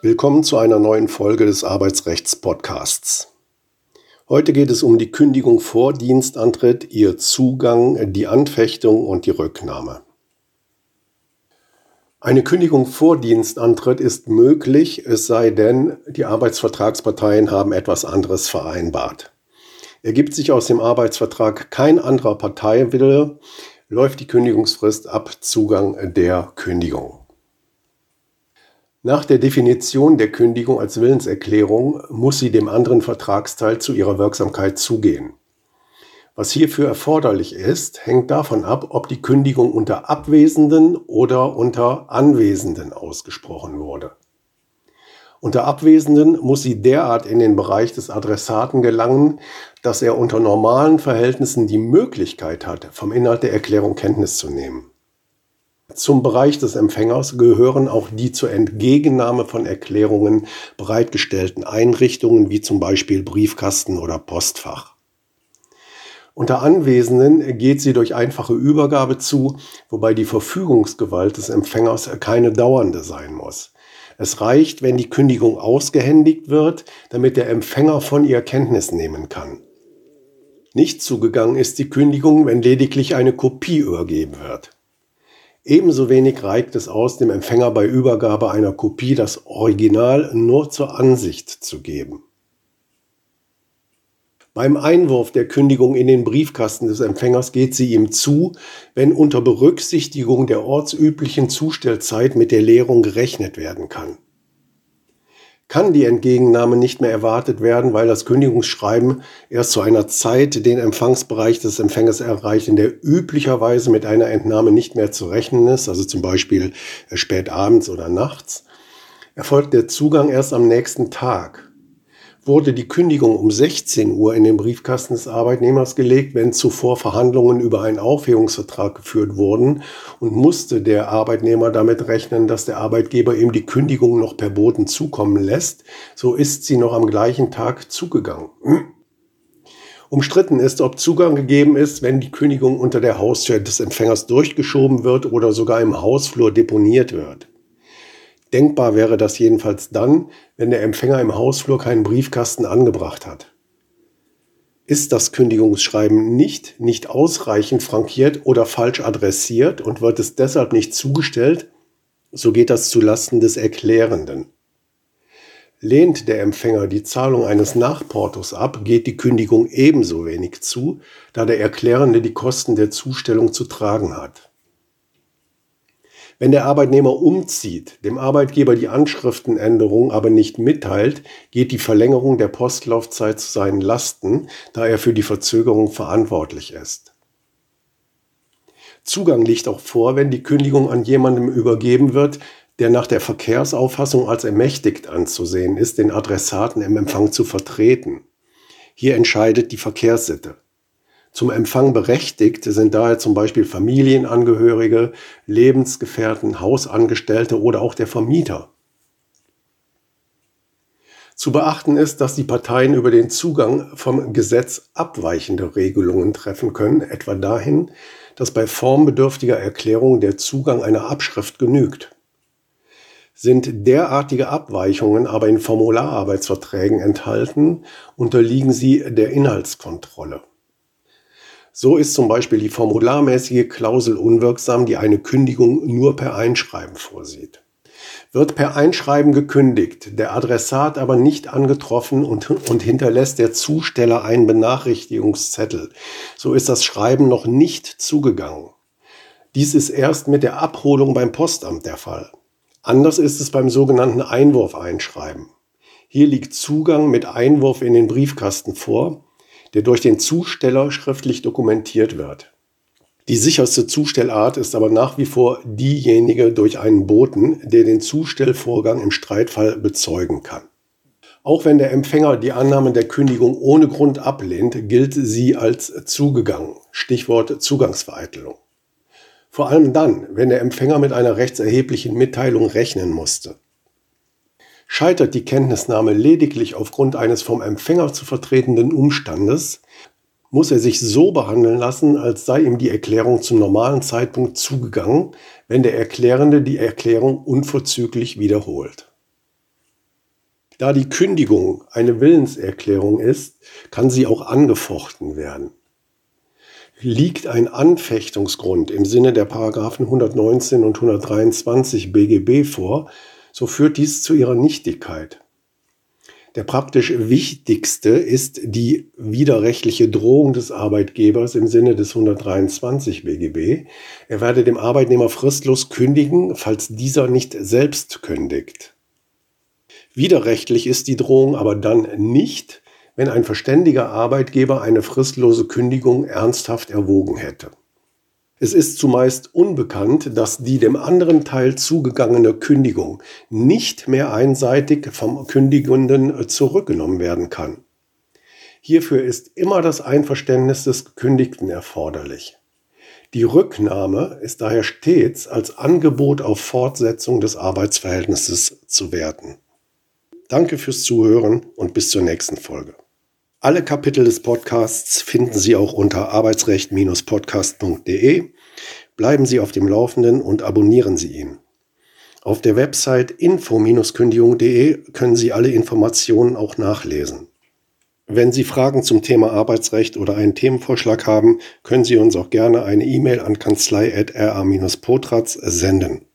Willkommen zu einer neuen Folge des Arbeitsrechts-Podcasts. Heute geht es um die Kündigung vor Dienstantritt, ihr Zugang, die Anfechtung und die Rücknahme. Eine Kündigung vor Dienstantritt ist möglich, es sei denn, die Arbeitsvertragsparteien haben etwas anderes vereinbart. Ergibt sich aus dem Arbeitsvertrag kein anderer Parteiwille, läuft die Kündigungsfrist ab Zugang der Kündigung. Nach der Definition der Kündigung als Willenserklärung muss sie dem anderen Vertragsteil zu ihrer Wirksamkeit zugehen. Was hierfür erforderlich ist, hängt davon ab, ob die Kündigung unter Abwesenden oder unter Anwesenden ausgesprochen wurde. Unter Abwesenden muss sie derart in den Bereich des Adressaten gelangen, dass er unter normalen Verhältnissen die Möglichkeit hat, vom Inhalt der Erklärung Kenntnis zu nehmen. Zum Bereich des Empfängers gehören auch die zur Entgegennahme von Erklärungen bereitgestellten Einrichtungen wie zum Beispiel Briefkasten oder Postfach. Unter Anwesenden geht sie durch einfache Übergabe zu, wobei die Verfügungsgewalt des Empfängers keine dauernde sein muss. Es reicht, wenn die Kündigung ausgehändigt wird, damit der Empfänger von ihr Kenntnis nehmen kann. Nicht zugegangen ist die Kündigung, wenn lediglich eine Kopie übergeben wird. Ebenso wenig reicht es aus, dem Empfänger bei Übergabe einer Kopie das Original nur zur Ansicht zu geben. Beim Einwurf der Kündigung in den Briefkasten des Empfängers geht sie ihm zu, wenn unter Berücksichtigung der ortsüblichen Zustellzeit mit der Leerung gerechnet werden kann. Kann die Entgegennahme nicht mehr erwartet werden, weil das Kündigungsschreiben erst zu einer Zeit den Empfangsbereich des Empfängers erreicht, in der üblicherweise mit einer Entnahme nicht mehr zu rechnen ist, also zum Beispiel spät abends oder nachts, erfolgt der Zugang erst am nächsten Tag wurde die Kündigung um 16 Uhr in den Briefkasten des Arbeitnehmers gelegt, wenn zuvor Verhandlungen über einen Aufhebungsvertrag geführt wurden und musste der Arbeitnehmer damit rechnen, dass der Arbeitgeber ihm die Kündigung noch per Boten zukommen lässt, so ist sie noch am gleichen Tag zugegangen. Umstritten ist, ob Zugang gegeben ist, wenn die Kündigung unter der Haustür des Empfängers durchgeschoben wird oder sogar im Hausflur deponiert wird. Denkbar wäre das jedenfalls dann, wenn der Empfänger im Hausflur keinen Briefkasten angebracht hat. Ist das Kündigungsschreiben nicht, nicht ausreichend frankiert oder falsch adressiert und wird es deshalb nicht zugestellt, so geht das zulasten des Erklärenden. Lehnt der Empfänger die Zahlung eines Nachportos ab, geht die Kündigung ebenso wenig zu, da der Erklärende die Kosten der Zustellung zu tragen hat. Wenn der Arbeitnehmer umzieht, dem Arbeitgeber die Anschriftenänderung aber nicht mitteilt, geht die Verlängerung der Postlaufzeit zu seinen Lasten, da er für die Verzögerung verantwortlich ist. Zugang liegt auch vor, wenn die Kündigung an jemandem übergeben wird, der nach der Verkehrsauffassung als ermächtigt anzusehen ist, den Adressaten im Empfang zu vertreten. Hier entscheidet die Verkehrssitte. Zum Empfang berechtigt sind daher zum Beispiel Familienangehörige, Lebensgefährten, Hausangestellte oder auch der Vermieter. Zu beachten ist, dass die Parteien über den Zugang vom Gesetz abweichende Regelungen treffen können, etwa dahin, dass bei formbedürftiger Erklärung der Zugang einer Abschrift genügt. Sind derartige Abweichungen aber in Formulararbeitsverträgen enthalten, unterliegen sie der Inhaltskontrolle. So ist zum Beispiel die formularmäßige Klausel unwirksam, die eine Kündigung nur per Einschreiben vorsieht. Wird per Einschreiben gekündigt, der Adressat aber nicht angetroffen und, und hinterlässt der Zusteller einen Benachrichtigungszettel, so ist das Schreiben noch nicht zugegangen. Dies ist erst mit der Abholung beim Postamt der Fall. Anders ist es beim sogenannten Einwurfeinschreiben. Hier liegt Zugang mit Einwurf in den Briefkasten vor der durch den Zusteller schriftlich dokumentiert wird. Die sicherste Zustellart ist aber nach wie vor diejenige durch einen Boten, der den Zustellvorgang im Streitfall bezeugen kann. Auch wenn der Empfänger die Annahme der Kündigung ohne Grund ablehnt, gilt sie als zugegangen. Stichwort Zugangsvereitelung. Vor allem dann, wenn der Empfänger mit einer rechtserheblichen Mitteilung rechnen musste. Scheitert die Kenntnisnahme lediglich aufgrund eines vom Empfänger zu vertretenden Umstandes, muss er sich so behandeln lassen, als sei ihm die Erklärung zum normalen Zeitpunkt zugegangen, wenn der Erklärende die Erklärung unverzüglich wiederholt. Da die Kündigung eine Willenserklärung ist, kann sie auch angefochten werden. Liegt ein Anfechtungsgrund im Sinne der Paragraphen 119 und 123 BGB vor, so führt dies zu ihrer Nichtigkeit. Der praktisch wichtigste ist die widerrechtliche Drohung des Arbeitgebers im Sinne des 123 BGB. Er werde dem Arbeitnehmer fristlos kündigen, falls dieser nicht selbst kündigt. Widerrechtlich ist die Drohung aber dann nicht, wenn ein verständiger Arbeitgeber eine fristlose Kündigung ernsthaft erwogen hätte. Es ist zumeist unbekannt, dass die dem anderen Teil zugegangene Kündigung nicht mehr einseitig vom Kündigenden zurückgenommen werden kann. Hierfür ist immer das Einverständnis des Gekündigten erforderlich. Die Rücknahme ist daher stets als Angebot auf Fortsetzung des Arbeitsverhältnisses zu werten. Danke fürs Zuhören und bis zur nächsten Folge. Alle Kapitel des Podcasts finden Sie auch unter arbeitsrecht-podcast.de. Bleiben Sie auf dem Laufenden und abonnieren Sie ihn. Auf der Website info-kündigung.de können Sie alle Informationen auch nachlesen. Wenn Sie Fragen zum Thema Arbeitsrecht oder einen Themenvorschlag haben, können Sie uns auch gerne eine E-Mail an kanzlei.ra-potratz senden.